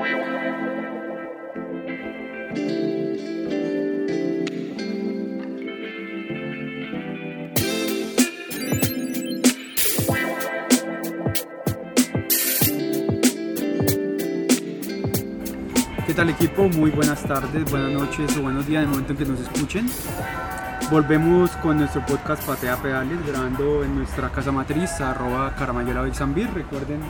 ¿Qué tal equipo? Muy buenas tardes, buenas noches o buenos días en el momento en que nos escuchen. Volvemos con nuestro podcast Patea Pedales, grabando en nuestra casa matriz, arroba Caramayela Bixambir. Recuerden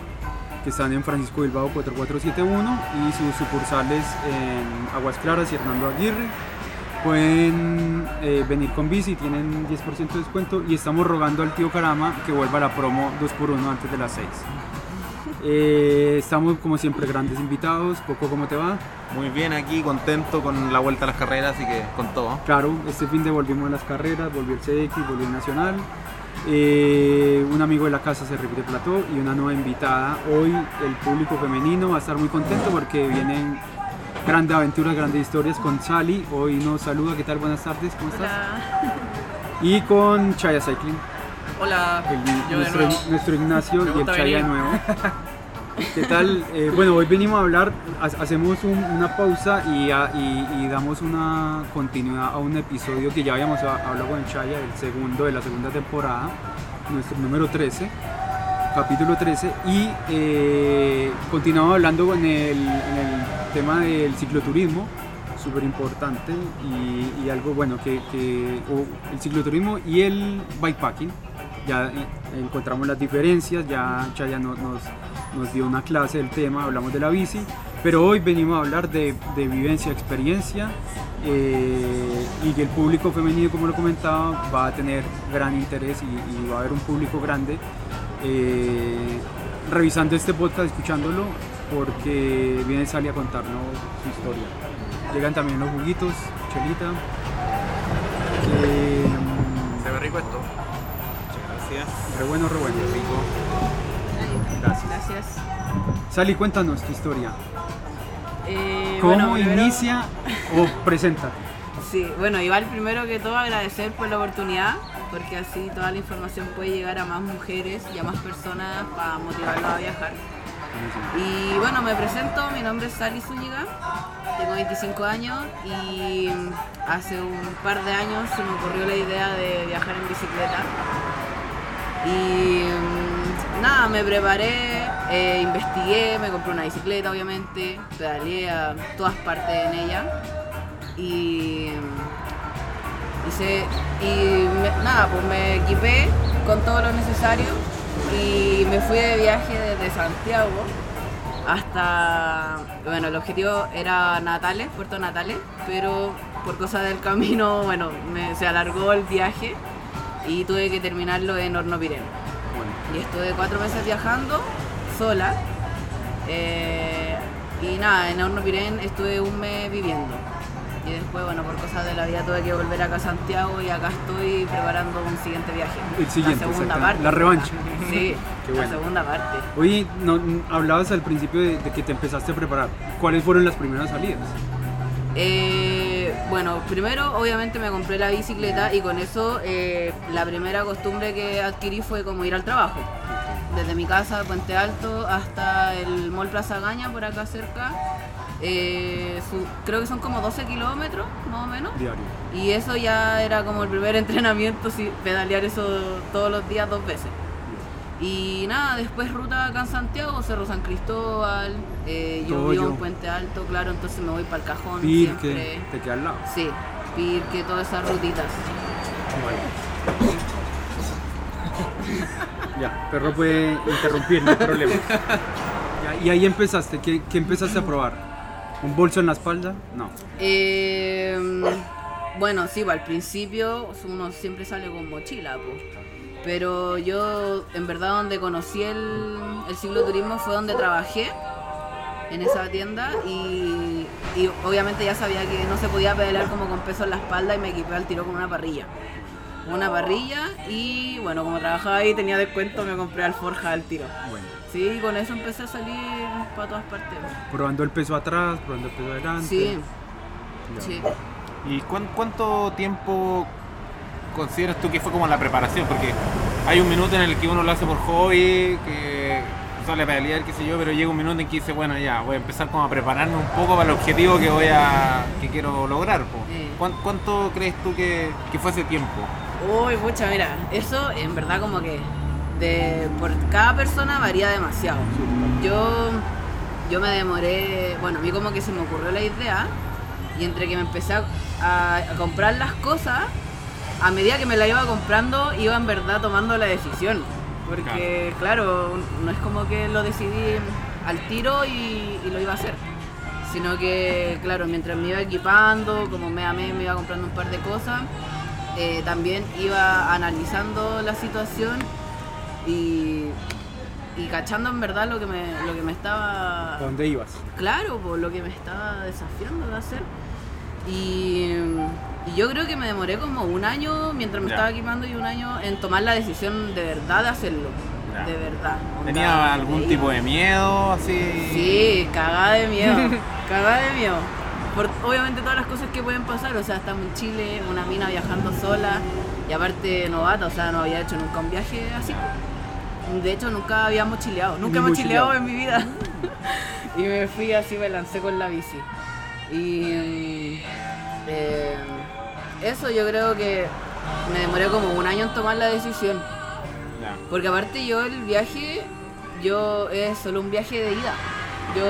que están en Francisco Bilbao 4471 y sus sucursales en Aguas Claras y Hernando Aguirre. Pueden eh, venir con bici, tienen 10% de descuento y estamos rogando al tío Carama que vuelva a la promo 2x1 antes de las 6. Eh, estamos como siempre grandes invitados. Poco, ¿cómo te va? Muy bien aquí, contento con la vuelta a las carreras, así que con todo. Claro, este fin de volvimos a las carreras, volvió el CX, volvió el Nacional. Eh, un amigo de la casa se repite plató y una nueva invitada. Hoy el público femenino va a estar muy contento porque vienen grandes aventuras, grandes historias con Sally. Hoy nos saluda, ¿qué tal? Buenas tardes, ¿cómo estás? Hola. Y con Chaya Cycling, Hola. el- Yo de nuestro, nuevo. nuestro Ignacio y el Chaya de nuevo. ¿Qué tal? Eh, bueno, hoy venimos a hablar, ha- hacemos un- una pausa y, damos una continuidad a un episodio que ya habíamos hablado con Chaya, el segundo de la segunda temporada, nuestro número 13, capítulo 13, y eh, continuamos hablando con el, tema del cicloturismo, súper importante, y, algo bueno, que, el cicloturismo y el bikepacking ya eh, encontramos las diferencias, ya Chaya no- nos, nos dio una clase del tema, hablamos de la bici, pero hoy venimos a hablar de, de vivencia, experiencia eh, y que el público femenino, como lo comentaba, va a tener gran interés y, y va a haber un público grande eh, revisando este podcast, escuchándolo, porque viene Sally a contarnos su historia. Llegan también los juguitos, Chelita. eh, Se ve rico esto. Muchas gracias. Re bueno, re bueno. Rico. Gracias. Gracias. Sally, cuéntanos tu historia. Eh, ¿Cómo bueno, inicia o preséntate? Sí, bueno, igual primero que todo agradecer por la oportunidad, porque así toda la información puede llegar a más mujeres y a más personas para motivarlas a viajar. Y bueno, me presento, mi nombre es Sally Zúñiga, tengo 25 años y hace un par de años se me ocurrió la idea de viajar en bicicleta. Y nada, me preparé, eh, investigué, me compré una bicicleta obviamente, pedaleé a todas partes en ella y mm, hice y me- nada, pues me equipé con todo lo necesario y me fui de viaje desde Santiago hasta, bueno, el objetivo era Natales, Puerto Natales, pero por cosas del camino, bueno, se alargó el viaje y tuve que terminarlo en Hornopirén. Bueno, Y estuve cuatro meses viajando sola. eh, y nada, en Hornopirén estuve un mes viviendo. Y después, bueno, por cosas de la vida tuve que volver acá a Santiago y acá estoy preparando un siguiente viaje. El siguiente, la segunda parte. La revancha. Sí, Qué la segunda parte. Oye, no, hablabas al principio de, de que te empezaste a preparar. ¿Cuáles fueron las primeras salidas? Eh, bueno, primero obviamente me compré la bicicleta y con eso eh, la primera costumbre que adquirí fue como ir al trabajo. Desde mi casa, Puente Alto, hasta el Mall Plaza Gaña, por acá cerca. Eh, su- creo que son como 12 kilómetros, más o menos. Diario. Y eso ya era como el primer entrenamiento, sí, pedalear eso todos los días dos veces. Y nada, después ruta acá en Santiago, Cerro San Cristóbal, eh, yo vivo en Puente Alto, claro, entonces me voy para el cajón Pirque, siempre. te queda al lado. Sí, Pirque, todas esas rutitas. Ya, perro puede interrumpir, no hay problema. Ya, y ahí empezaste, ¿qué, qué empezaste a probar? ¿Un bolso en la espalda? No. Eh, bueno, sí, pues, al principio uno siempre sale con mochila, pues. Pero yo, en verdad, donde conocí el, el cicloturismo fue donde trabajé, en esa tienda, y, y obviamente ya sabía que no se podía pedalear como con peso en la espalda y me equipé al tiro con una parrilla. Una parrilla y bueno, como trabajaba ahí tenía descuento, me compré alforja al tiro. Bueno, Sí, con eso empecé a salir para todas partes. probando el peso atrás, probando el peso adelante. Sí, Ya. sí. ¿Y cuán- cuánto tiempo consideras tú que fue como la preparación? Porque hay un minuto en el que uno lo hace por hobby, que, o suele pelear, qué sé yo, pero llega un minuto en que dice, bueno, ya, voy a empezar como a prepararme un poco para el objetivo que voy a, que quiero lograr. ¿Cuán- ¿Cuánto crees tú que, que fue ese tiempo? Uy, pucha, mira, eso en verdad como que de, por cada persona varía demasiado. Yo, yo me demoré, bueno, a mí como que se me ocurrió la idea y entre que me empecé a, a- a comprar las cosas, a medida que me la iba comprando, iba en verdad tomando la decisión. Porque, claro, no es como que lo decidí al tiro y, y lo iba a hacer. Sino que, claro, mientras me iba equipando, como me amé, me iba comprando un par de cosas, eh, también iba analizando la situación y, y cachando en verdad lo que me, lo que me estaba ¿A dónde ibas? claro, por lo que me estaba desafiando de hacer. Y, y yo creo que me demoré como un año mientras me estaba equipando y un año en tomar la decisión de verdad de hacerlo. De verdad. ¿Tenía algún tipo de miedo así? Sí, cagada de miedo. cagada de miedo. Por obviamente todas las cosas que pueden pasar, o sea, estamos en Chile, una mina viajando sola y aparte novata, o sea, no había hecho nunca un viaje así. De hecho, nunca habíamos chileado, nunca hemos chileado. en mi vida. y me fui así, me lancé con la bici. Y eh, eso yo creo que me demoré como un año en tomar la decisión. Porque aparte yo el viaje, yo es solo un viaje de ida. Yo,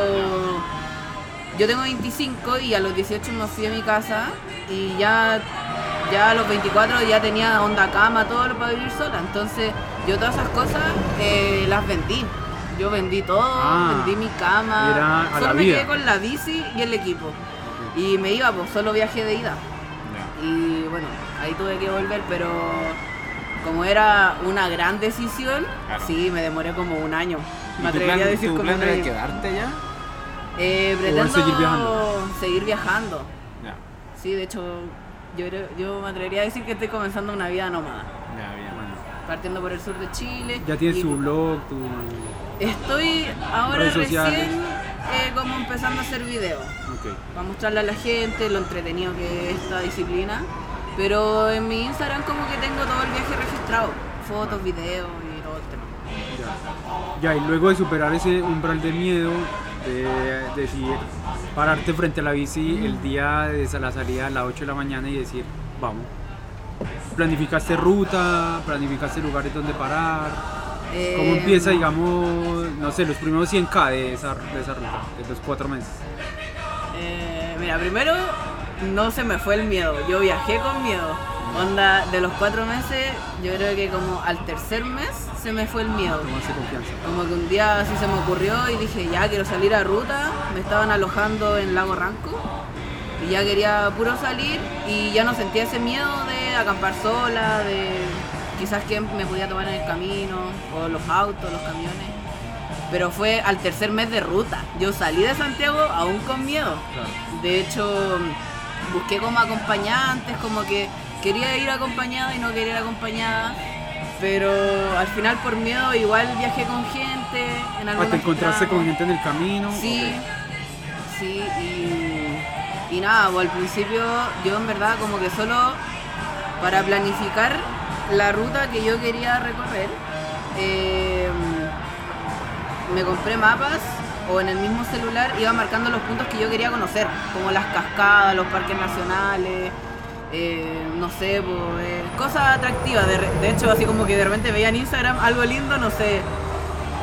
yo tengo 25 y a los 18 me fui a mi casa y ya, ya a los 24 ya tenía onda cama, todo lo para vivir sola. Entonces yo todas esas cosas eh, las vendí. Yo vendí todo, Ah, vendí mi cama. solo me vida. quedé con la bici y el equipo. Y me iba, pues solo viaje de ida. Y bueno, ahí tuve que volver, pero como era una gran decisión, Claro. sí, me demoré como un año. ¿Y Me atrevería plan, a decir como plan un año. quedarte ya? Eh, ¿O pretendo seguir viajando? seguir viajando. Ya, Sí, de hecho, yo, yo me atrevería a decir que estoy comenzando una vida nómada. ya, bien. Partiendo por el sur de Chile. Ya tienes tu blog, tu... Estoy ahora recién sociales. Eh, como empezando a hacer videos. Para mostrarle a la gente lo entretenido que es esta disciplina. Pero en mi Instagram como que tengo todo el viaje registrado, fotos, videos y todo el tema. Ya. Ya, y luego de superar ese umbral de miedo, de decir, pararte frente a la bici el día de la salida a las 8 de la mañana y decir, vamos. Planificaste ruta, planificaste lugares donde parar. ¿Cómo Eh, empieza, digamos, no sé, los primeros 100k de esa, de esa ruta, de los cuatro meses? eh, mira, primero no se me fue el miedo, yo viajé con miedo. Onda, de los cuatro meses, yo creo que como al tercer mes se me fue el miedo. Confianza. Como que un día así se me ocurrió y dije, ya quiero salir a ruta. Me estaban alojando en Lago Ranco y ya quería puro salir y ya no sentía ese miedo de acampar sola, de quizás que me podía tomar en el camino, o los autos, los camiones. Pero fue al tercer mes de ruta. Yo salí de Santiago aún con miedo. Claro. De hecho, busqué como acompañantes, como que quería ir acompañada y no quería ir acompañada. Pero al final por miedo igual viajé con gente. En Ah, ¿Te encontraste tramos. con gente en el camino? Sí, sí, y, y nada, pues al principio yo en verdad como que solo para planificar la ruta que yo quería recorrer, eh, me compré mapas o en el mismo celular iba marcando los puntos que yo quería conocer, como las cascadas, los parques nacionales, eh, no sé, pues, eh, cosas atractivas. De, hecho, así como que de repente veía en Instagram algo lindo, no sé,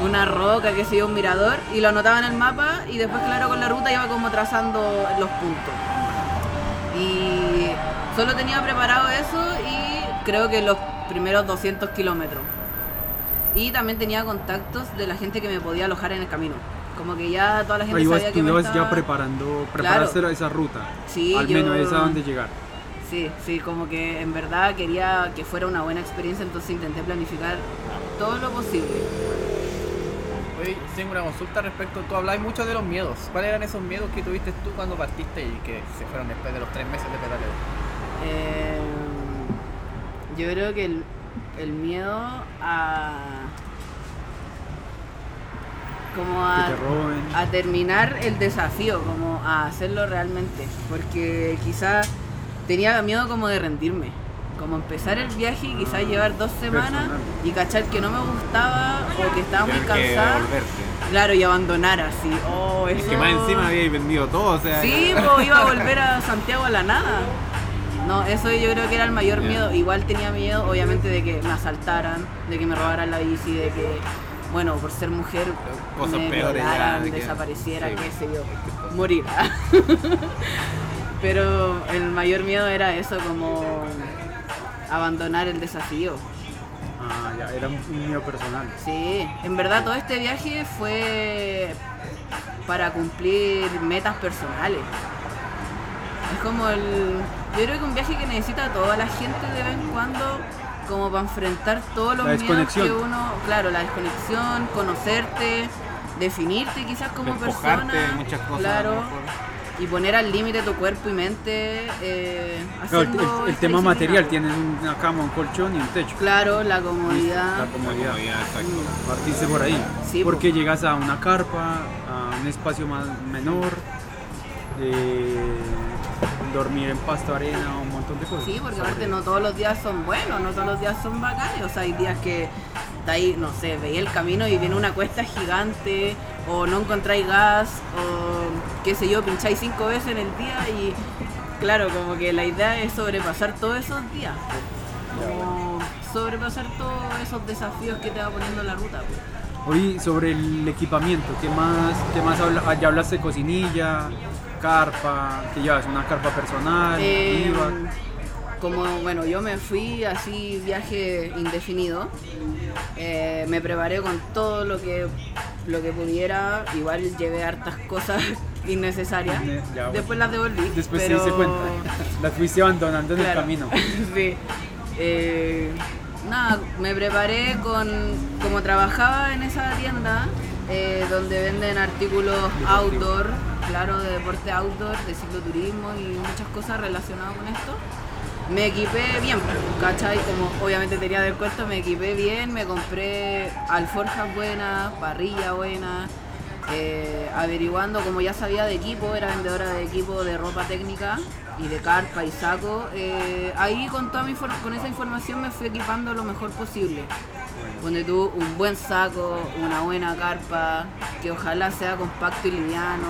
una roca, que sé un mirador, y lo anotaba en el mapa y después, claro, con la ruta iba como trazando los puntos. Y solo tenía preparado eso y creo que los primeros 200 kilómetros. Y también tenía contactos de la gente que me podía alojar en el camino. Como que ya toda la gente Ahí ibas, sabía que me estaba... ya preparando, preparaste esa ruta. Sí, Al yo- menos es a dónde llegar. Sí, sí, como que en verdad quería que fuera una buena experiencia, entonces intenté planificar todo lo posible. Oye, tengo una consulta respecto, tú hablabas mucho de los miedos. ¿Cuáles eran esos miedos que tuviste tú cuando partiste y que se fueron después de los tres meses de pedaleo? Eh, yo creo que el, el miedo a. como Que a, te roben. a terminar el desafío, como a hacerlo realmente. Porque quizás tenía miedo como de rendirme. Como empezar el viaje y quizás llevar dos semanas Personal. y cachar que no me gustaba o que estaba muy cansada. Claro, y abandonar así. Oh, Es que más encima habíais vendido todo, o sea. Sí, pues iba a volver a Santiago a la nada. No, eso yo creo que era el mayor miedo. Igual tenía miedo, obviamente, de que me asaltaran, de que me robaran la bici, de que, bueno, por ser mujer, Cosas me violaran, de desapareciera, sí, qué sé yo, morir. Pero el mayor miedo era eso, como abandonar el desafío. Ah, ya, era un miedo personal. Sí, en verdad todo este viaje fue para cumplir metas personales. Es como el... Yo creo que un viaje que necesita toda la gente de vez en cuando como para enfrentar todos los La miedos que uno... Claro, la desconexión, conocerte, definirte quizás como Despojarte persona. muchas cosas. Claro. Y poner al límite tu cuerpo y mente. Eh, Claro, el, el- el tema material, tienes una cama, un colchón y un techo. Claro, la La comodidad. comodidad. Comodidad, exacto. Partiste por ahí. Sí, porque llegas a una carpa, a un espacio más menor, eh, dormir en pasto, arena, un montón de cosas. Sí, porque aparte no todos los días son buenos, no todos los días son bacanes. O sea, hay días que de ahí, no sé, veis el camino y viene una cuesta gigante, o no encontráis gas, o qué sé yo, pincháis cinco veces en el día y claro, como que la idea es sobrepasar todos esos días. Como sobrepasar todos esos desafíos que te va poniendo la ruta. pues. Hoy sobre el equipamiento, ¿qué más, qué más habla? ya hablaste de cocinilla, carpa, que llevas una carpa personal, Eh, como bueno, yo me fui así viaje indefinido. eh, me preparé con todo lo que lo que pudiera. Igual llevé hartas cosas innecesarias. Ne- ya, bueno. Después las devolví. Después pero... se hice cuenta, las fuiste abandonando en el camino. sí. Eh, nada, me preparé con. Como trabajaba en esa tienda eh, donde venden artículos outdoor, claro, de deporte outdoor, de cicloturismo y muchas cosas relacionadas con esto. Me equipé bien, ¿cachai? Como obviamente tenía descuento, me equipé bien, me compré alforjas buenas, parrilla buena, eh, averiguando, como ya sabía de equipo, era vendedora de equipo de ropa técnica y de carpa y saco, eh, ahí con, toda mi con esa información me fui equipando lo mejor posible. Donde tú un buen saco, una buena carpa, que ojalá sea compacto y liviano.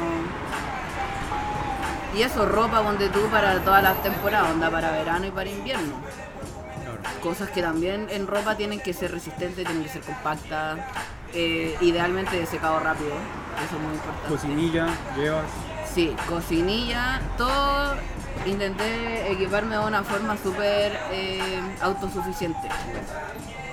Y eso, ropa donde tú para todas las temporadas, onda para verano y para invierno. Cosas que también en ropa tienen que ser resistentes, tienen que ser compactas, eh, idealmente de secado rápido, eso es muy importante. Cocinilla, llevas. Sí, cocinilla, todo intenté equiparme de una forma súper eh, autosuficiente.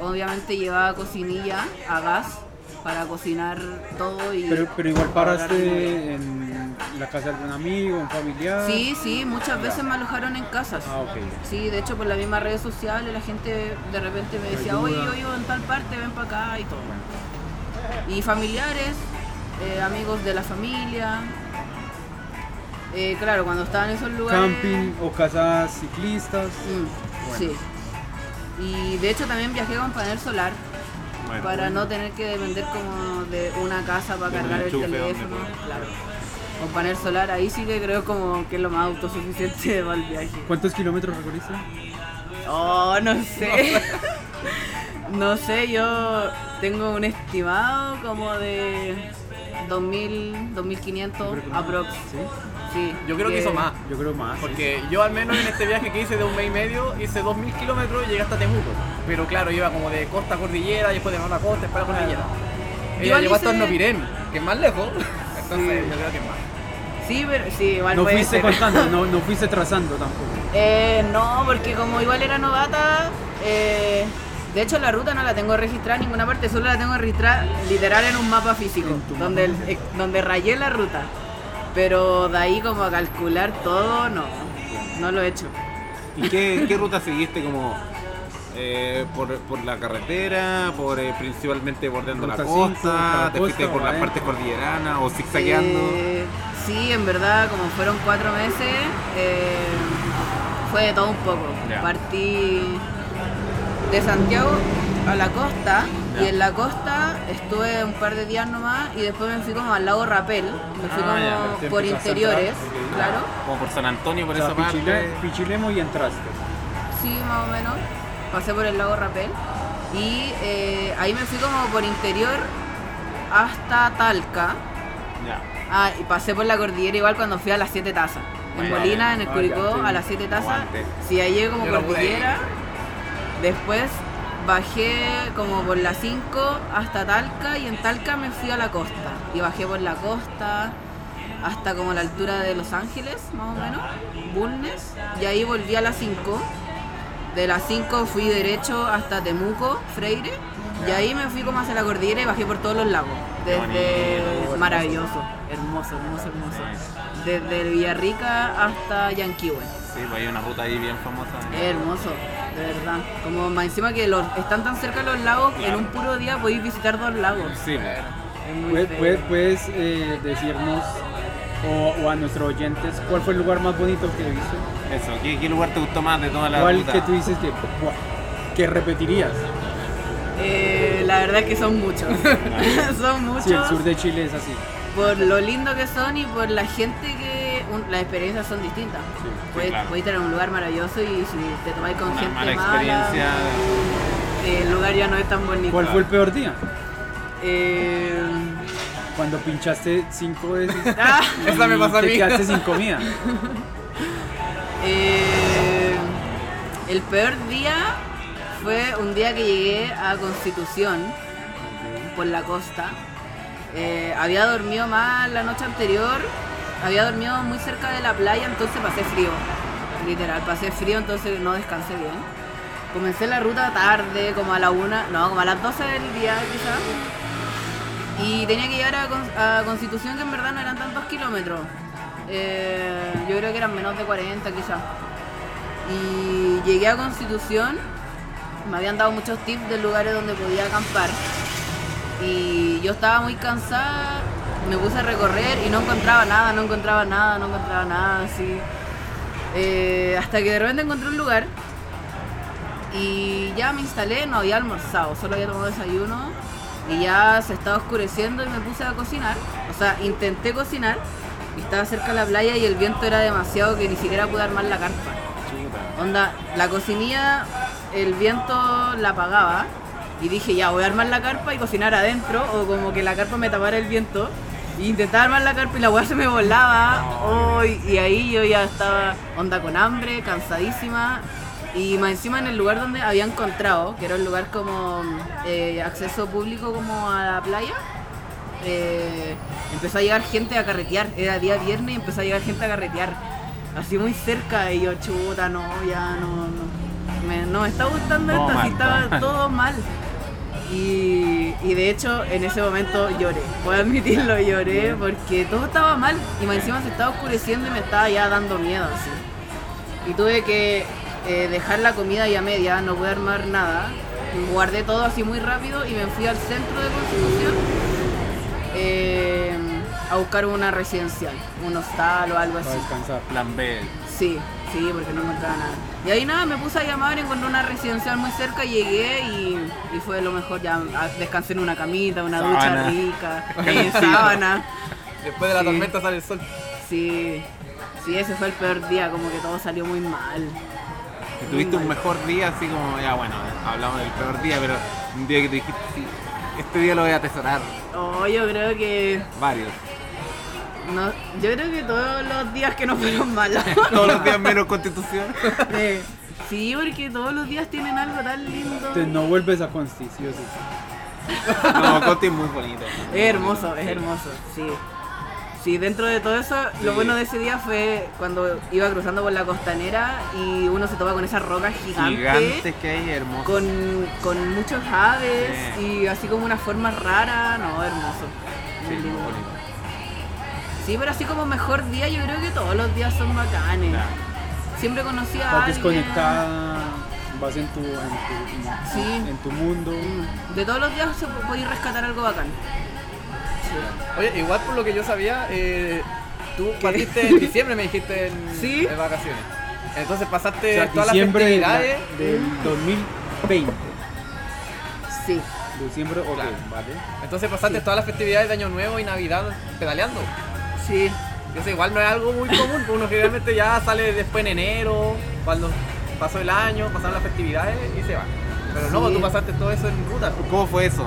Obviamente llevaba cocinilla a gas para cocinar todo y... Pero, pero igual paraste en la casa de algún amigo, un familiar. Sí, sí, muchas veces me alojaron en casas. Ah, ok. Sí, de hecho por las mismas redes sociales la gente de repente me decía, oye, yo vivo en tal parte, ven para acá y todo. Y familiares, eh, amigos de la familia. Eh, claro, cuando estaban en esos lugares... Camping o casas ciclistas. Mm, Sí. Y de hecho también viajé con panel solar Bueno, para no tener que depender como de una casa para De cargar el teléfono. Claro. Con panel solar ahí sí que creo como que es lo más autosuficiente para el viaje. ¿Cuántos kilómetros recorriste? Oh, no sé. no sé, yo tengo un estimado como de 2000, 2500 aprox. Sí, Sí. Yo creo que hizo más. yo creo más. Porque yo al menos en este viaje que hice de un mes y medio, hice 2000 kilómetros y llegué hasta Temuco. Pero claro, iba como de costa a cordillera, y después de la costa, después a la cordillera. Ella Igual llegó hasta hice- Hornopirén, que es más lejos. Entonces yo creo que es más. Sí, pero sí, igual No fuiste contando, no, no fuiste trazando tampoco. Eh, no, porque como igual era novata, eh, de hecho la ruta no la tengo registrada en ninguna parte, solo la tengo registrada literal en un mapa físico, donde, el- donde rayé la ruta. Pero de ahí como a calcular todo, no, no lo he hecho. ¿Y qué, qué ruta seguiste como eh, por, por la carretera, por eh, principalmente bordeando la costa, la te fuiste por las partes cordilleranas o zigzagueando? Eh, sí, en verdad, como fueron cuatro meses, eh, fue de todo un poco. Partí de Santiago a la costa y en la costa estuve un par de días nomás y después me fui como al lago Rapel, me fui Ah, como por interiores, entrar, claro. Como por San Antonio, por O sea, esa parte. Pichile- Pichilemo y entraste. Sí, más o menos. Pasé por el lago Rapel. Y eh, ahí me fui como por interior hasta Talca. Ya. Ah, y pasé por la cordillera igual cuando fui a las Siete Tazas. En Molina, en el ah, Curicó, a las Siete Tazas. Aguante. Sí, ahí llegué como Yo no cordillera. Después bajé como por la 5 hasta Talca y en Talca me fui a la costa. Y bajé por la costa hasta como la altura de Los Ángeles, más o menos, Bulnes. Y ahí volví a la 5. De la 5 fui derecho hasta Temuco, Freire. Y ahí me fui como hacia la cordillera y bajé por todos los lagos. Desde maravilloso, hermoso, hermoso, hermoso. Desde Villarrica hasta Yanquihue. Sí, pues hay una ruta ahí bien famosa. Es hermoso, de verdad. Como más encima que los, están tan cerca los lagos, que en un puro día podéis visitar dos lagos. Sí, pues. Es muy ¿Puedes, puedes- puedes, eh, decirnos o, o a nuestros oyentes cuál fue el lugar más bonito que viste? Eso, ¿qué, qué lugar te gustó más de toda la ¿Cuál ruta? que tú dices que, que repetirías? Eh, la verdad es que son muchos. son muchos. Si el sur de Chile es así. Por lo lindo que son y por la gente que. Un- las experiencias son distintas. Sí, Puedes, claro. puedes estar en un lugar maravilloso y si te tomáis con gente mala mala, experiencia. eh, el lugar ya no es tan bonito. ¿Cuál fue el peor día? Eh, Cuando pinchaste cinco veces ah, Esa me pasó a te mí. quedaste sin comida. Eh, el peor día fue un día que llegué a Constitución por la costa. Eh, había dormido mal la noche anterior, había dormido muy cerca de la playa, entonces pasé frío. Literal, pasé frío, entonces no descansé bien. Comencé la ruta tarde, como a la una, no, como a las 12 del día quizás. Y tenía que llegar a, Con- a Constitución, que en verdad no eran tantos kilómetros. Eh, yo creo que eran menos de 40 quizás. Y llegué a Constitución, me habían dado muchos tips de lugares donde podía acampar. Y yo estaba muy cansada, me puse a recorrer y no encontraba nada, no encontraba nada, no encontraba nada, así. Eh, hasta que de repente encontré un lugar y ya me instalé, no había almorzado, solo había tomado desayuno y ya se estaba oscureciendo y me puse a cocinar. O sea, intenté cocinar y estaba cerca de la playa y el viento era demasiado que ni siquiera pude armar la carpa. Onda, la cocinilla, el viento la apagaba y dije ya voy a armar la carpa y cocinar adentro o como que la carpa me tapara el viento. Intentaba armar la carpa y la weá se me volaba. Y ahí yo ya estaba onda con hambre, cansadísima. Y más encima en el lugar donde había encontrado, que era un lugar como eh, acceso público como a la playa, eh, empezó a llegar gente a carretear. Era día viernes y empezó a llegar gente a carretear. Así muy cerca y yo, chuta, no, ya no, no. Me, no me está gustando esto, así estaba todo mal. Y, y de hecho en ese momento lloré, puedo admitirlo, lloré porque todo estaba mal y más encima se estaba oscureciendo y me estaba ya dando miedo así. Y tuve que eh, dejar la comida ya media, no pude armar nada. Guardé todo así muy rápido y me fui al centro de Constitución eh, a buscar una residencial, un hostal o algo Para así. descansar. Plan B. Sí, sí, porque no encontraba nada. Y ahí nada, me puse a llamar, encontré una residencial muy cerca, llegué y, y fue lo mejor. Ya ah, descansé en una camita, una ducha rica, en sábana. Después de la Sí. tormenta sale el sol. Sí, sí, ese fue el peor día, como que todo salió muy mal. Que tuviste un mejor día, así como, ya bueno, hablamos del peor día, pero un día que te dijiste, sí, este día lo voy a atesorar. Oh, yo creo que. Varios. No, yo creo que todos los días que no fueron malos. Todos los días menos constitución. Sí. Sí, porque todos los días tienen algo tan lindo. Te no vuelves a Consti, sí o sí. No, Conti es muy bonito. Es hermoso, es hermoso, sí. Sí, dentro de todo eso, lo bueno de ese día fue cuando iba cruzando por la costanera y uno se topa con esas rocas gigantes, Gigantes que hay, hermosos. con, con muchos aves y así como una forma rara, no, hermoso. Sí, Muy muy lindo. bonito. Sí, pero así como mejor día, yo creo que todos los días son bacanes. Siempre conocí a Estás alguien. desconectada, vas en tu, en tu, en- Sí. en tu mundo. De todos los días se pu- podéis rescatar algo bacán. Sí. Oye, igual por lo que yo sabía, eh, tú partiste en diciembre, me dijiste, en, Sí. en vacaciones. Entonces pasaste O sea, todas las diciembre de la- festividades. del 2020. Sí. Diciembre, ok, Claro. vale. Entonces pasaste todas las festividades de Año Nuevo y Navidad pedaleando. Sí. Eso igual no es algo muy común, porque uno generalmente ya sale después en enero, cuando pasó el año, pasaron las festividades y se va. Pero no, Sí. tú pasaste todo eso en ruta. ¿Cómo fue eso?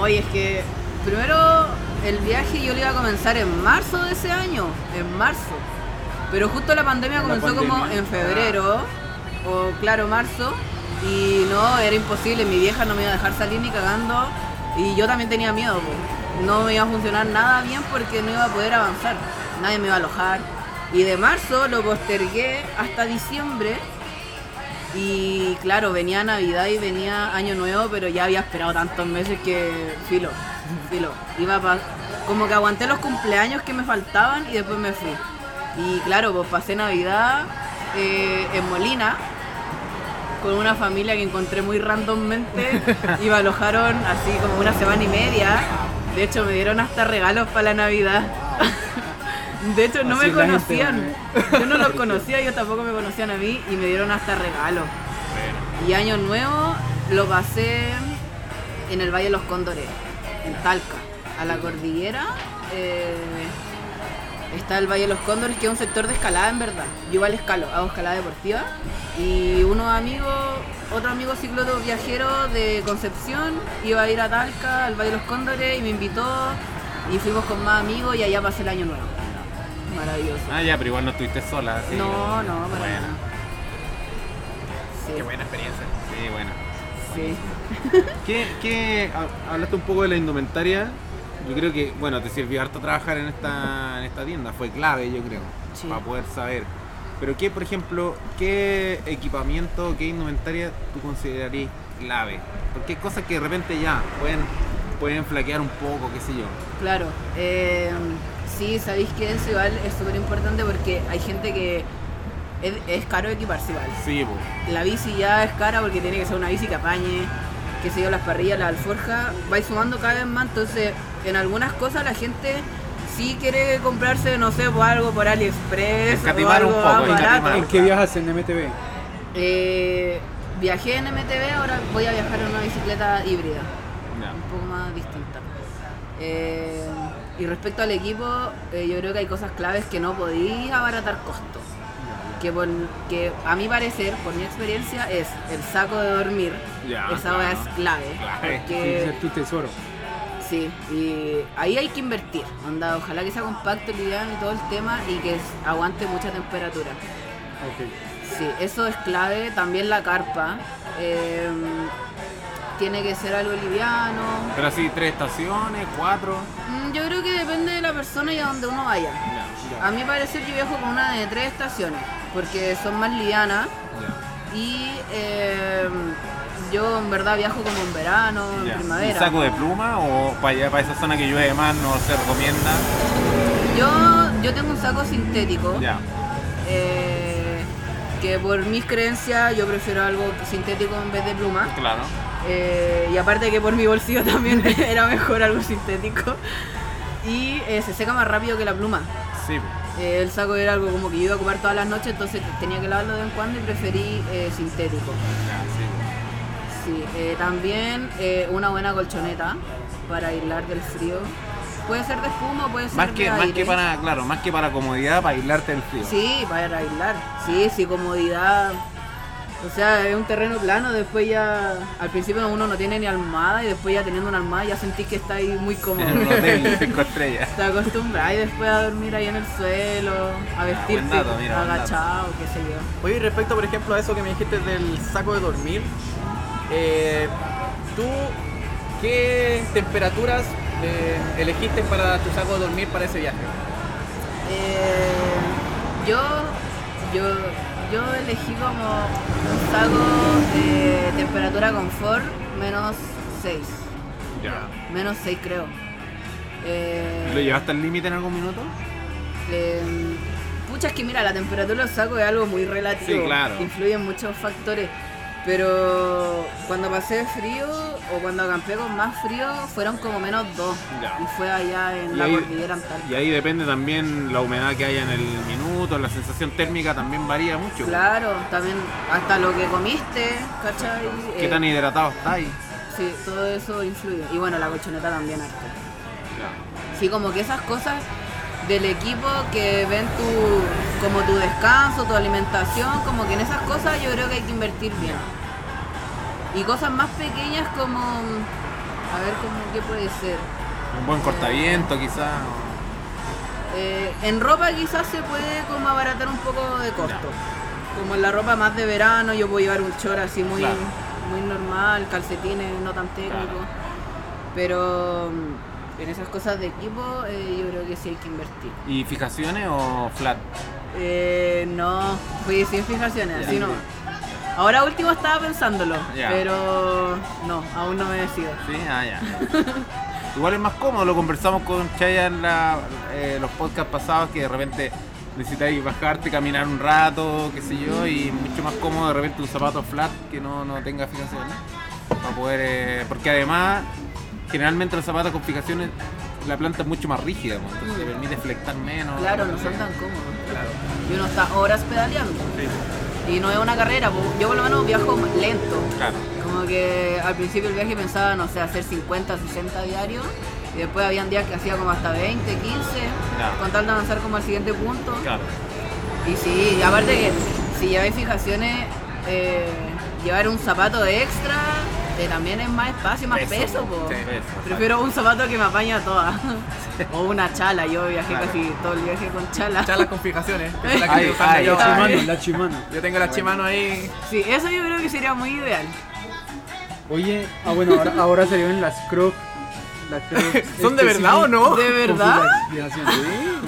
Oye, es que primero el viaje yo lo iba a comenzar en marzo de ese año, en marzo. Pero justo la pandemia La comenzó como en febrero, o claro, marzo, y no, era imposible, mi vieja no me iba a dejar salir ni cagando, y yo también tenía miedo. No me iba a funcionar nada bien porque no iba a poder avanzar, nadie me iba a alojar. Y de marzo lo postergué hasta diciembre, y claro, venía Navidad y venía Año Nuevo, pero ya había esperado tantos meses que filo, filo. Iba pa- como que aguanté los cumpleaños que me faltaban y después me fui. Y claro, pues pasé Navidad eh, en Molina con una familia que encontré muy randommente y me alojaron así como una semana y media. De hecho, me dieron hasta regalos para la Navidad. De hecho, no Así me gente, conocían. Yo no los conocía, ellos tampoco me conocían a mí y me dieron hasta regalos. Y Año Nuevo lo pasé en el Valle de los Cóndores, en Talca, a la cordillera. eh, está el Valle de los Cóndores, que es un sector de escalada en verdad. Yo igual escalo, hago escalada deportiva. Y unos amigos, otro amigo cicloto viajero de Concepción, iba a ir a Talca, al Valle de los Cóndores, y me invitó. Y fuimos con más amigos y allá pasé el Año Nuevo. Maravilloso. Ah, ya, pero igual no estuviste sola. así no, no, para Bueno. Sí, Qué buena experiencia. sí, bueno. sí. ¿Qué, qué- ha- hablaste un poco de la indumentaria. Yo creo que, bueno, te sirvió harto trabajar en esta, en esta tienda. Fue clave, yo creo, Sí. para poder saber. Pero qué, por ejemplo, qué equipamiento, qué indumentaria tú considerarías clave? Porque hay cosas que de repente ya pueden, pueden flaquear un poco, qué sé yo. Claro, eh, sí, sabéis que eso igual es súper importante porque hay gente que es, es caro equiparse igual. Sí, pues. La bici ya es cara porque tiene que ser una bici que apañe, que se yo, las parrillas, la alforja, vais sumando cada vez más, entonces en algunas cosas la gente sí quiere comprarse, no sé, pues, algo por AliExpress o Escatimar un algo poco, barato. ¿En qué viajas en MTV? Eh, viajé en MTV, ahora voy a viajar en una bicicleta híbrida. Ya. un poco más distinta. Eh, y respecto al equipo, eh, yo creo que hay cosas claves que no podéis abaratar costos. Que, por- que a mi parecer, por mi experiencia, es el saco de dormir. Ya, Esa claro. es clave. Que Porque, ser tu tesoro. Sí, y ahí hay que invertir. Onda, ojalá que sea compacto, liviano y todo el tema y que aguante mucha temperatura. Ok. Sí, eso es clave. También la carpa. eh, tiene que ser algo liviano. Pero así, tres estaciones, cuatro. Mm, Yo creo que depende de la persona y a donde uno vaya. Ya, A mí parece que viajo con una de tres estaciones, porque son más livianas y eh, yo en verdad viajo como en verano, en primavera. ¿Un saco de pluma o para allá, para esa zona que llueve más no se recomienda? Yo, yo tengo un saco sintético, Ya. eh, que por mis creencias yo prefiero algo sintético en vez de pluma. Claro. Eh, y aparte que por mi bolsillo también era mejor algo sintético. Y eh, se seca más rápido que la pluma. Sí. Eh, el saco era algo como que yo iba a ocupar todas las noches, entonces tenía que lavarlo de vez en cuando y preferí sintético. Sí. Eh, también eh, una buena colchoneta para aislar del frío. Puede ser de espuma, puede ser Más de que, más aire. que para, claro, más que para comodidad, para aislarte del frío. Sí, para aislar. Sí, sí, comodidad. O sea, es un terreno plano, después ya, al principio uno no tiene ni almohada y después ya teniendo una almohada ya sentís que está ahí muy cómodo. En un hotel de cinco estrellas. Te acostumbras y después a dormir ahí en el suelo, a vestirte dato, mira, agachado, qué sé yo. Oye, y respecto, por ejemplo, a eso que me dijiste del saco de dormir, eh, ¿tú qué temperaturas eh, elegiste para tu saco de dormir para ese viaje? Eh, yo, yo, yo elegí como un saco de temperatura confort menos 6. Ya. Menos 6 creo. Eh, ¿Lo llevaste al límite en algún minuto? eh, pucha, es que mira, la temperatura del saco es algo muy relativo. Sí, claro. Influyen muchos factores. Pero cuando pasé frío o cuando acampé con más frío fueron como menos 2. Ya. Y fue allá en Y la ahí- cordillera Antártica. Y ahí depende también la humedad que haya en el minuto, la sensación térmica también varía mucho. Claro, también hasta lo que comiste, ¿cachai? ¿Qué Eh, tan hidratado estáis? Sí, todo eso influye. Y bueno, la colchoneta también harto. Ya. Sí, como que esas cosas del equipo que ven tu, como tu descanso, tu alimentación, como que en esas cosas yo creo que hay que invertir bien. Y cosas más pequeñas como, a ver, como, ¿qué puede ser? Un buen cortaviento quizás. Eh, en ropa quizás se puede como abaratar un poco de costo. Como en la ropa más de verano, yo puedo llevar un short así muy, Claro. muy normal, calcetines no tan técnicos. Claro. Pero en esas cosas de equipo eh, yo creo que sí hay que invertir. ¿Y fijaciones o flat? Eh, no, fui sin fijaciones, así no. Ahora último estaba pensándolo, Ya. pero no, aún no me decido. Sí, ah, ya. Igual es más cómodo, lo conversamos con Chaya en la- eh, los podcasts pasados que de repente necesitáis bajarte, caminar un rato, qué sé yo, y mucho más cómodo de repente un zapato flat que no, no tenga fijaciones. Para poder, eh, porque además, generalmente los zapatos con fijaciones, la planta es mucho más rígida, pues, entonces te permite flectar menos. Claro, no son tan cómodos. Claro. Y uno está horas pedaleando. Sí, Y no es una carrera, po. yo por lo menos viajo lento. claro. Como que al principio del viaje pensaba, no sé, hacer 50, 60 diarios. Y después habían días que hacía como hasta 20, 15, Claro. con tal de avanzar como al siguiente punto. Claro. Y sí, y aparte que si lleváis fijaciones, eh, llevar un zapato extra también es más espacio, más Peso, peso. po. sí, peso, Prefiero un zapato que me apaña toda. o una chala, yo viajé Claro. casi todo el viaje con chala. Chalas con fijaciones. que la que Ay, yo. Chimano, la chimano. Yo tengo la chimano ahí. Sí, eso yo creo que sería muy ideal. Oye, ah bueno, ahora, ahora se ven las crocs. ¿Son de verdad o no? ¿De verdad? Sí,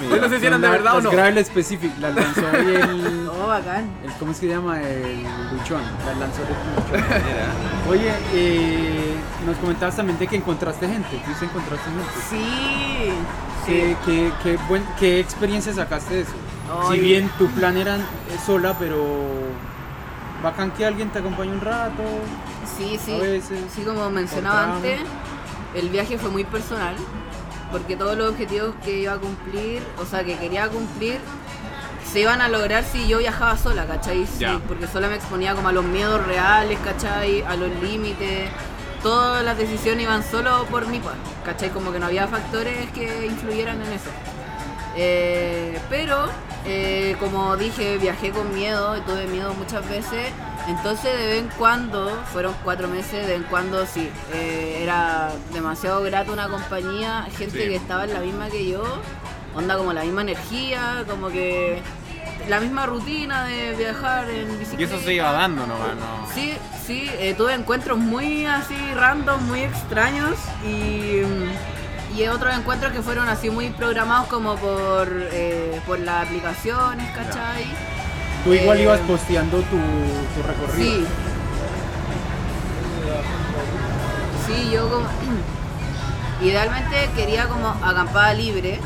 Yo no sé si eran de verdad o no. Las Gravel Specific, las lanzó hoy el, Oh, bacán. el- ¿Cómo es que se llama? El Luchón. Las lanzó el Luchón. Oye, eh, nos comentabas también de que encontraste gente. ¿Fuiste encontraste gente? Sí. ¿Qué, qué, qué, buen- qué experiencia sacaste de eso? Ay. Si bien tu plan era eh, sola, pero bacán que alguien te acompañe un rato. Sí, sí. A veces, Sí, como mencionaba antes, el viaje fue muy personal, porque todos los objetivos que iba a cumplir, o sea, que quería cumplir, se iban a lograr si yo viajaba sola, ¿cachai? Sí, porque sola me exponía como a los miedos reales, ¿cachai? A los límites. Todas las decisiones iban solo por mi parte, ¿cachai? Como que no había factores que influyeran en eso. Eh, pero, eh, como dije, viajé con miedo, y tuve miedo muchas veces. Entonces, de vez en cuando, fueron cuatro meses, de vez en cuando sí, eh, era demasiado grato una compañía, gente Sí. que estaba en la misma que yo, onda como la misma energía, como que la misma rutina de viajar en Y bicicleta. eso se iba dando nomás, ¿no? Sí, sí, eh, tuve encuentros muy así random, muy extraños y, y otros encuentros que fueron así muy programados como por, eh, por las aplicaciones, ¿cachai? Tú igual Eh, ibas posteando tu, tu recorrido. Sí. Sí, yo como... Idealmente quería como acampada libre,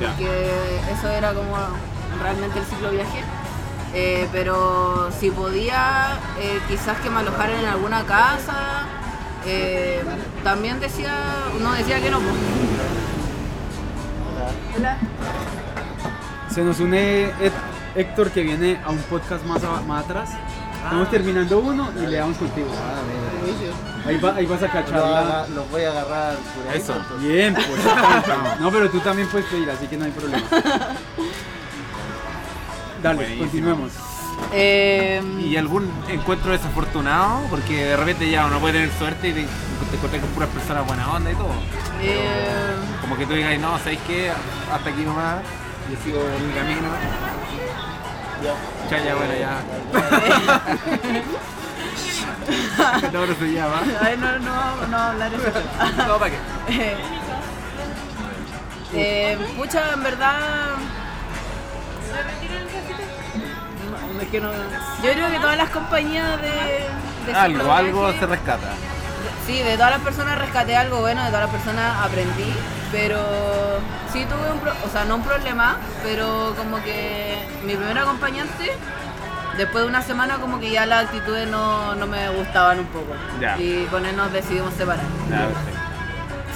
porque eso era como realmente el ciclo viaje. Eh, pero si podía, quizás que me alojaran en alguna casa, eh, también decía, no decía que no. pues. Hola. Se nos une Héctor que viene a un podcast más, a- más atrás. Estamos Ah. terminando uno y le damos contigo. Ahí, va, ahí vas a cachar la... los voy a agarrar por ahí. Eso. Bien, pues. No, pero tú también puedes pedir, así que no hay problema. Dale, Buenísimo. continuemos. Eh, ¿Y algún encuentro desafortunado? Porque de repente ya uno puede tener suerte y te, te encuentras con puras personas buena onda y todo. eh, Como que tú digas, no, ¿sabes qué? Hasta aquí nomás, yo sigo mi camino. Ya, ya, bueno, ya. no, no se llama. Ay, no, no, no hablar eso. No, ¿para qué? Eh, eh, pucha, en verdad. Es que no- Yo creo que todas las compañías de. de Algo, algo se rescata. Sí, de todas las personas rescaté algo bueno, de todas las personas aprendí, pero sí tuve un pro- o sea, no un problema, pero como que mi primer acompañante, después de una semana como que ya las actitudes no, no me gustaban un poco. Ya. Y con él nos decidimos separar. Ya.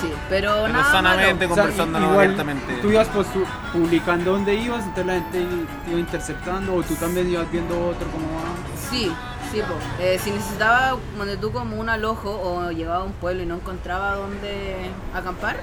Sí, pero Pero nada sanamente, malo. O sea, igual abiertamente. Tú ibas postu- publicando dónde ibas, entonces la gente iba interceptando, o tú también ibas viendo otro cómo va. Sí, sí, po. Eh, si necesitaba, donde tú como un alojo o llegaba a un pueblo y no encontraba dónde acampar,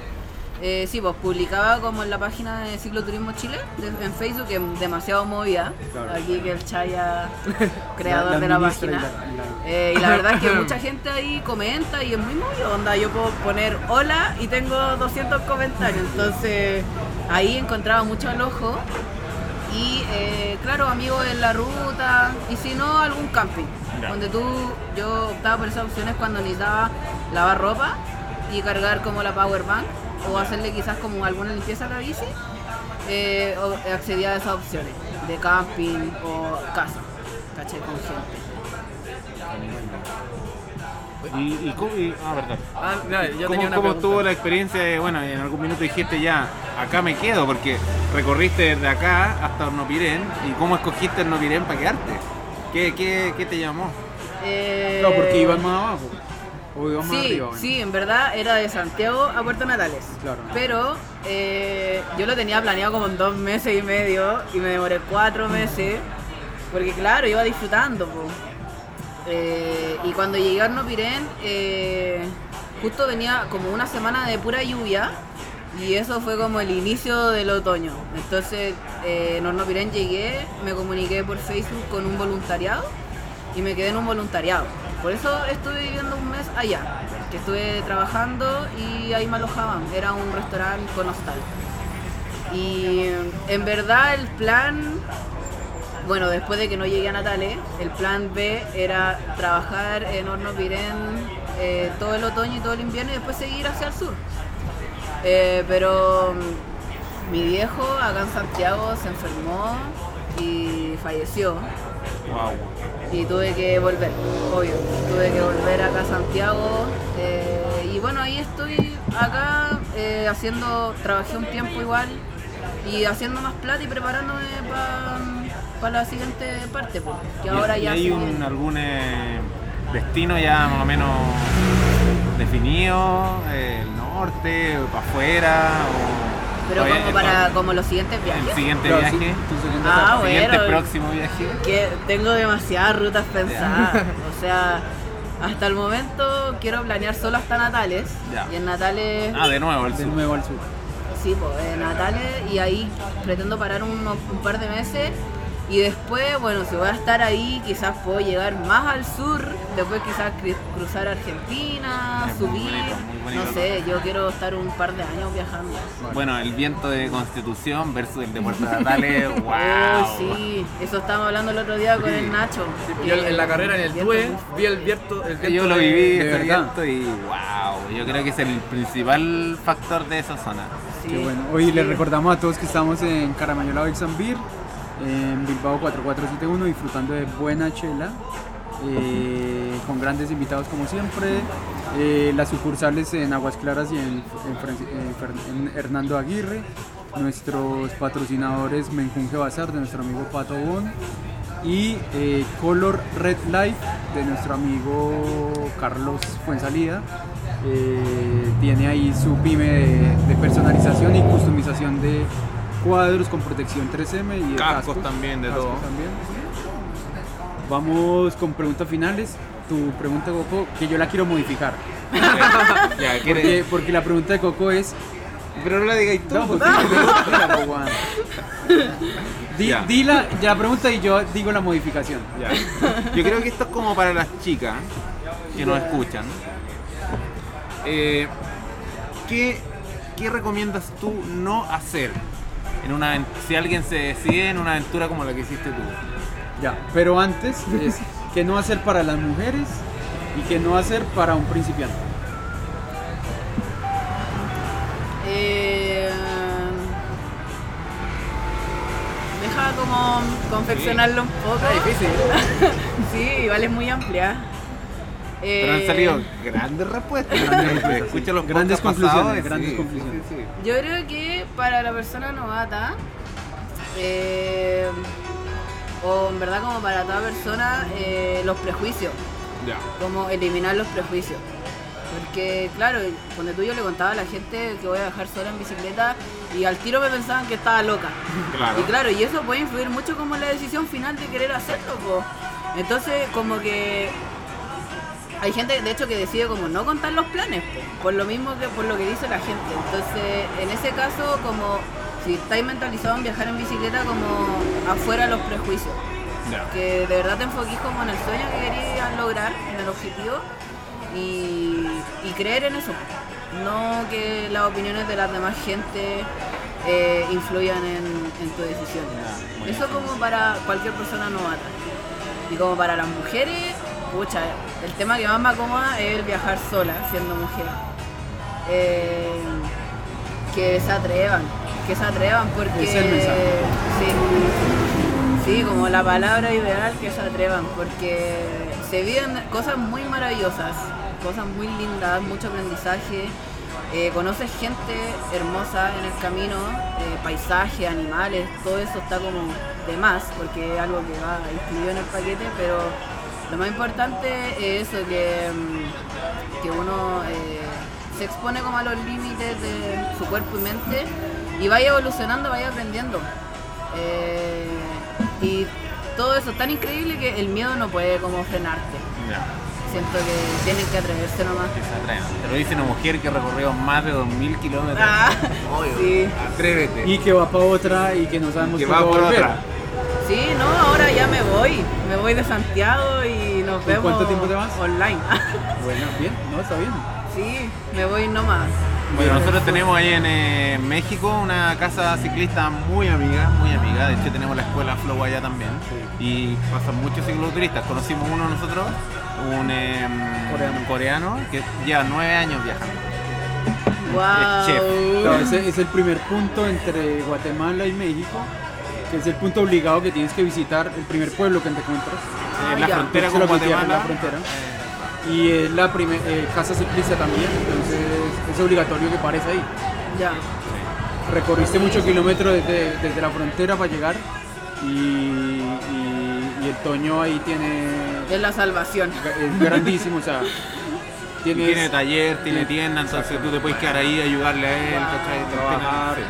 Eh, sí, pues publicaba como en la página de Cicloturismo Chile, de- en Facebook, que es demasiado movida. Claro. Aquí que el Chaya, creador La- la de la página. la- y la- Eh, y la verdad es que mucha gente ahí comenta y es muy movido. Onda, yo puedo poner hola y tengo 200 comentarios. Entonces ahí encontraba mucho al ojo. Y eh, claro, amigos en la ruta y si no, algún camping. Donde tú, yo optaba por esas opciones cuando necesitaba lavar ropa y cargar como la power bank o hacerle quizás como alguna limpieza a la bici. eh, o- accedía a esas opciones de camping o casa. ¿Cachai? Con gente. Y, y, cómo- y- ah, verdad. Ah, yo ¿Cómo, tenía una cómo pregunta. estuvo la experiencia? de- bueno, en algún minuto dijiste ya, acá me quedo, porque recorriste desde acá hasta Hornopirén. ¿Y cómo escogiste Hornopirén para quedarte? ¿Qué, qué, qué te llamó? Eh, No, porque iban más abajo. Sí, arriba. bueno. sí, en verdad era de Santiago a Puerto Natales. Claro. Pero eh, yo lo tenía planeado como en dos meses y medio y me demoré cuatro meses. Porque claro, iba disfrutando. Eh, y cuando llegué a Arnopirén, eh, justo venía como una semana de pura lluvia. Y eso fue como el inicio del otoño. Entonces, eh, en Hornopirén llegué, me comuniqué por Facebook con un voluntariado y me quedé en un voluntariado. Por eso estuve viviendo un mes allá, que estuve trabajando y ahí me alojaban. Era un restaurante con hostal. Y en verdad el plan, bueno, después de que no llegué a Natales, el plan B era trabajar en Horno Pirén eh, todo el otoño y todo el invierno y después seguir hacia el sur. Eh, pero mm, mi viejo acá en Santiago se enfermó y falleció Wow. y tuve que volver, obvio. Tuve que volver acá a Santiago. eh, y bueno, ahí estoy acá eh, haciendo, trabajé un tiempo igual y haciendo más plata y preparándome para la siguiente parte, pues, que ahora ¿Y ya hay un, viene. algún eh, destino ya más o menos definido? ¿El norte? ¿Para afuera? O Pero como el- para como los siguientes El viajes. siguiente Claro, sí, viaje. tu segunda Ah, el siguiente bueno. próximo viaje. que tengo demasiadas rutas pensadas. O sea, hasta el momento quiero planear solo hasta Natales. Y en Natales Ah, de nuevo, el De sur. nuevo al sur. Sí, pues en Natales y ahí pretendo parar unos- un par de meses y después, bueno, si voy a estar ahí, quizás puedo llegar más al sur, después quizás cruzar Argentina, Es muy subir, bonito, muy bonito. no sé, yo quiero estar un par de años viajando. Bueno, el viento de Constitución versus el de Puerto Natales. Oh, ¡Wow! sí, eso estábamos hablando el otro día con el Nacho. Yo en la carrera en el TUE muy vi el viento, el viento Yo lo de- viví de verdad. viento y wow, yo creo que es el principal factor de esa zona. Sí, Qué bueno. Hoy sí. les recordamos a todos que estamos en Caramayola Beer, en Bilbao 4471, disfrutando de buena chela, eh, con grandes invitados como siempre. Eh, las sucursales en Aguas Claras y en, en Hernando Aguirre. Nuestros patrocinadores Menjunje Bazar de nuestro amigo Pato Bon. Y eh, Color Red Life de nuestro amigo Carlos Fuensalida. Tiene ahí su pyme de, de personalización y customización de cuadros con protección 3M y Cascos también, de Cascos todo. también. Vamos con preguntas finales. Tu pregunta, Coco, que yo la quiero modificar. ya, Porque, porque la pregunta de Coco es. Pero no la digáis tú. No, pues. pues. Di, la, pregunta y yo digo la modificación. Yo creo que esto es como para las chicas que nos escuchan. Eh, ¿qué, qué recomiendas tú no hacer en una si alguien se decide en una aventura como la que hiciste tú? Ya, pero antes es que no hacer para las mujeres y que no hacer para un principiante. Eh, deja como confeccionarlo un poco. Está difícil. Sí, igual es muy amplia. Pero han Eh, salido grandes respuestas. Escucha los Grandes conclusiones, pasados y grandes sí, conclusiones. sí, sí, sí. Yo creo que para la persona novata, eh, o en verdad como para toda persona, eh, los prejuicios, Ya. como eliminar los prejuicios. Porque claro, cuando tú yo le contaba a la gente que voy a viajar sola en bicicleta y al tiro me pensaban que estaba loca. Claro. Y claro, y eso puede influir mucho como en la decisión final de querer hacerlo. po. Entonces, como que hay gente, de hecho, que decide como no contar los planes, po, por lo mismo que por lo que dice la gente. Entonces, en ese caso, como si estáis mentalizados en viajar en bicicleta, como afuera de los prejuicios. Que de verdad te enfoquís como en el sueño que querías lograr, en el objetivo, y, y creer en eso. No que las opiniones de las demás gente eh, influyan en, en tu decisión. Eso como para cualquier persona novata. Y como para las mujeres, pucha, el tema que más me acomoda es el viajar sola, siendo mujer. Eh, que se atrevan, que se atrevan porque... Es el mensaje. Sí, sí, como la palabra ideal, que se atrevan, porque se viven cosas muy maravillosas, cosas muy lindas, mucho aprendizaje. Eh, conoces gente hermosa en el camino, eh, paisajes, animales, todo eso está como de más, porque es algo que va incluido en el paquete, pero lo más importante es eso, que, mm, que uno eh, se expone como a los límites de su cuerpo y mente y vaya evolucionando, vaya aprendiendo. Eh, y todo eso es tan increíble que el miedo no puede como frenarte. Ya, Siento que tienen que atreverse nomás. que se atrevan. Te lo dice una mujer que recorrió más de 2.000 kilómetros. Ah, sí. Atrévete. Y que va para otra y que no sabemos que va por volver. otra. Sí, no, ahora ya me voy. Me voy de Santiago y nos ¿En vemos. cuánto tiempo te vas? Online. Bueno, bien, no, está bien. sí, me voy nomás. Bueno, nosotros tenemos ahí en eh, México una casa ciclista muy amiga, muy amiga. De hecho, tenemos la escuela Flow allá también. Y pasan muchos cicloturistas. Conocimos uno nosotros, un em, Coreano. coreano que lleva nueve años viajando. Wow. chef. Claro, ese es el primer punto entre Guatemala y México, que es el punto obligado que tienes que visitar, el primer pueblo que te encuentras. Ah, en la ya. frontera Eso con en la frontera. Y es la primer, eh, casa ciclista también, entonces es obligatorio que pares ahí. Ya. Recorriste muchos kilómetros desde, desde la frontera para llegar y, y- y el Toño ahí tiene Es la salvación. es grandísimo, o sea, tienes tiene taller, tiene tienda, entonces tú te puedes quedar ahí ayudarle a él, ¿cachai? trabajar, Sí.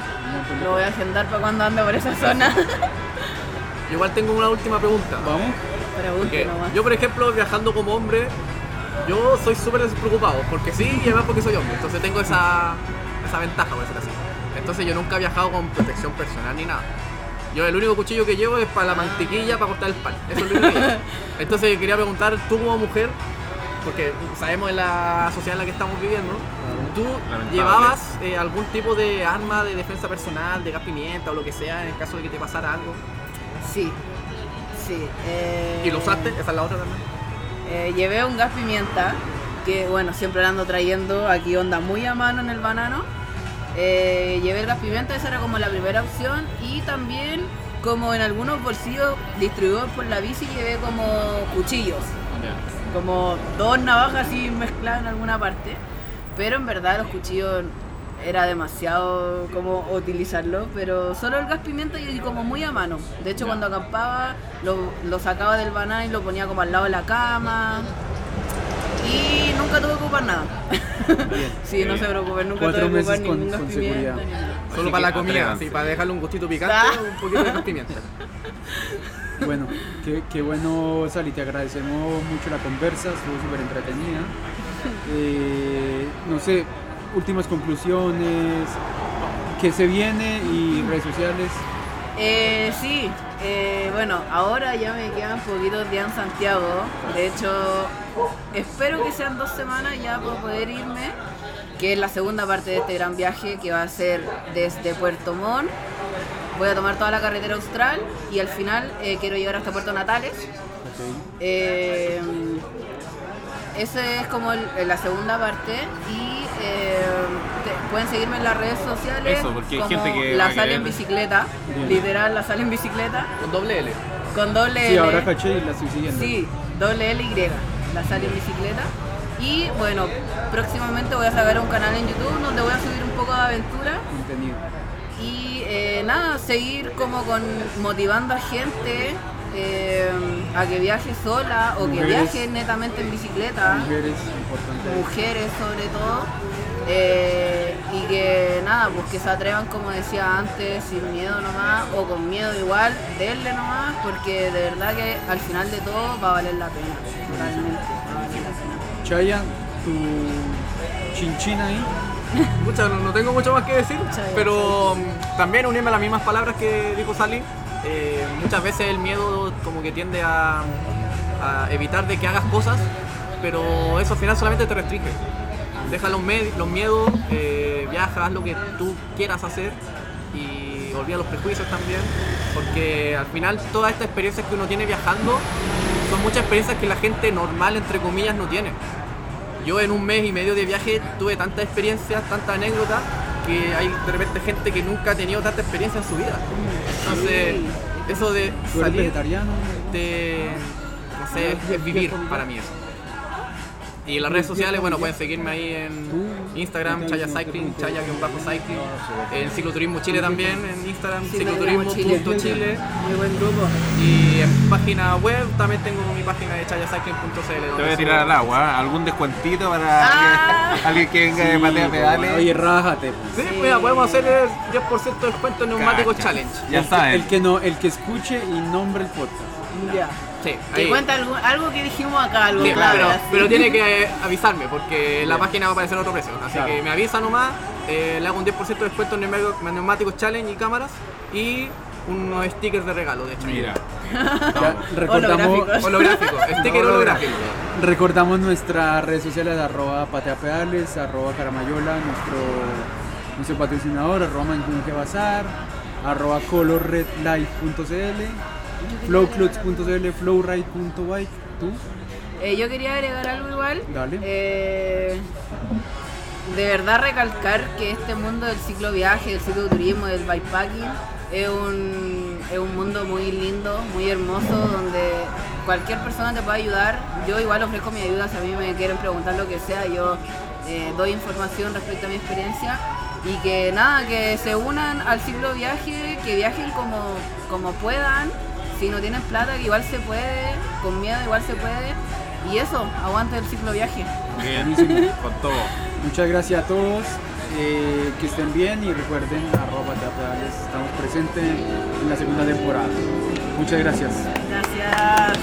Lo voy a agendar para cuando ande por esa zona. Igual tengo una última pregunta. Vamos, Porque yo, por ejemplo, viajando como hombre, yo soy súper despreocupado. Porque sí, y además porque soy hombre. Entonces tengo esa, esa ventaja, por decirlo así. Entonces yo nunca he viajado con protección personal ni nada. Yo el único cuchillo que llevo es para la mantequilla, para cortar el pan. Eso es lo único que llevo. Entonces quería preguntar, tú como mujer, porque sabemos en la sociedad en la que estamos viviendo, ¿tú Lamentable. llevabas eh, algún tipo de arma de defensa personal, de gas pimienta o lo que sea en el caso de que te pasara algo? Sí. Sí. eh, ¿Y lo usaste? Esa es la otra también. eh, llevé un gas pimienta, que bueno, siempre lo ando trayendo aquí onda muy a mano en el banano. Eh, llevé el gas pimienta, esa era como la primera opción. Y también, como en algunos bolsillos distribuidos por la bici, llevé como cuchillos. Como dos navajas así mezcladas en alguna parte. Pero en verdad los cuchillos era demasiado como utilizarlo, pero solo el gas pimienta y como muy a mano. De hecho, cuando acampaba lo, lo sacaba del banana y lo ponía como al lado de la cama. Y nunca tuve que ocupar nada. sí, no se preocupen, nunca Cuatro tuve que ocupar con- ningún gas con pimienta. seguridad. ni nada. Solo para la comida, sí, para dejarle un gustito picante, Ah. un poquito de pimienta. Bueno, qué, bueno, Sally, te agradecemos mucho la conversa, estuvo súper entretenida. Eh, no sé, últimas conclusiones, qué se viene y redes sociales. Eh, sí, eh, bueno, ahora ya me quedan poquitos días en Santiago. De hecho, espero que sean dos semanas ya para poder irme, que es la segunda parte de este gran viaje que va a ser desde Puerto Montt. Voy a tomar toda la carretera austral y al final eh, quiero llegar hasta Puerto Natales. Eh, esa es como el- la segunda parte y eh, te- pueden seguirme en las redes sociales Eso, porque hay como gente que la a sale en bicicleta, Bien. literal la sale en bicicleta Con doble L. con doble Sí, ahora caché y la estoy siguiendo. Sí, doble L Y, la sale en bicicleta. Y bueno, próximamente voy a sacar un canal en YouTube donde voy a subir un poco de aventura Contenido. Eh, nada, seguir como con motivando a gente eh, a que viaje sola o que viaje netamente en bicicleta, Mujeres, importante. mujeres sobre todo, eh, y que nada, pues que se atrevan como decía antes, sin miedo nomás, o con miedo igual, denle nomás, porque de verdad que al final de todo va a valer la pena, totalmente, va a valer la pena. Chaya, tu chinchina ahí. Pucha, no, no tengo mucho más que decir, pero mm, también unirme a las mismas palabras que dijo Sally. Eh, muchas veces el miedo como que tiende a, a evitar de que hagas cosas, pero eso al final solamente te restringe. Deja los, los miedos, eh, viaja, haz lo que tú quieras hacer y olvida los prejuicios también, porque al final todas estas experiencias que uno tiene viajando son muchas experiencias que la gente normal, entre comillas, no tiene. Yo en un mes y medio de viaje tuve tantas experiencias, tantas anécdotas, que hay de repente gente que nunca ha tenido tanta experiencia en su vida. Entonces, eso de ¿Tú eres salir de, no sé, es vivir para mí eso. Y en las redes sociales, bueno, pueden seguirme ahí en Instagram, Chaya Cycling, Chaya-Cycling, en Cicloturismo Chile también, en Instagram, Cicloturismo cicloturismo.chile. Muy buen grupo. Y en página web también tengo mi página de chayacycling.cl. Te voy a tirar al agua, ¿eh? ¿algún descuentito para Ah. alguien, que venga de patea pedales? Oye, rájate. Sí, mira, podemos hacer el 10% de descuento en neumáticos Cacha. challenge. Ya el, que, saben. el que no, el que escuche y nombre el podcast. Ya. Sí, Que cuenta algo, algo que dijimos acá, algo Sí, clave. pero, tiene que avisarme porque en la página va a aparecer otro precio. Así Claro. que me avisa nomás, eh, le hago un 10% de descuento en neumáticos, challenge y cámaras y unos stickers de regalo, de hecho. Mira, recordamos. Holográfico, sticker holográfico. recordamos nuestras redes sociales, arroba pateapedales, arroba caramayola, nuestro, nuestro patrocinador, arroba Manjunque Bazar, arroba colorredlife.cl, flowclutz.cl, flowride.bike, tú, Eh, yo quería agregar algo igual. Dale. Eh, de verdad recalcar que este mundo del cicloviaje, del cicloturismo, del bikepacking es un, es un mundo muy lindo, muy hermoso, donde cualquier persona te puede ayudar. Yo igual ofrezco mi ayuda, si a mí me quieren preguntar lo que sea, yo eh, doy información respecto a mi experiencia. Y que nada, que se unan al cicloviaje, que viajen como, como puedan, si no tienen plata, que igual se puede, con miedo igual se puede. Y eso, aguante el cicloviaje. bien, con todo. Muchas gracias a todos, eh, que estén bien y recuerden, arroba pateapedales, estamos presentes en la segunda temporada. Muchas gracias. Gracias.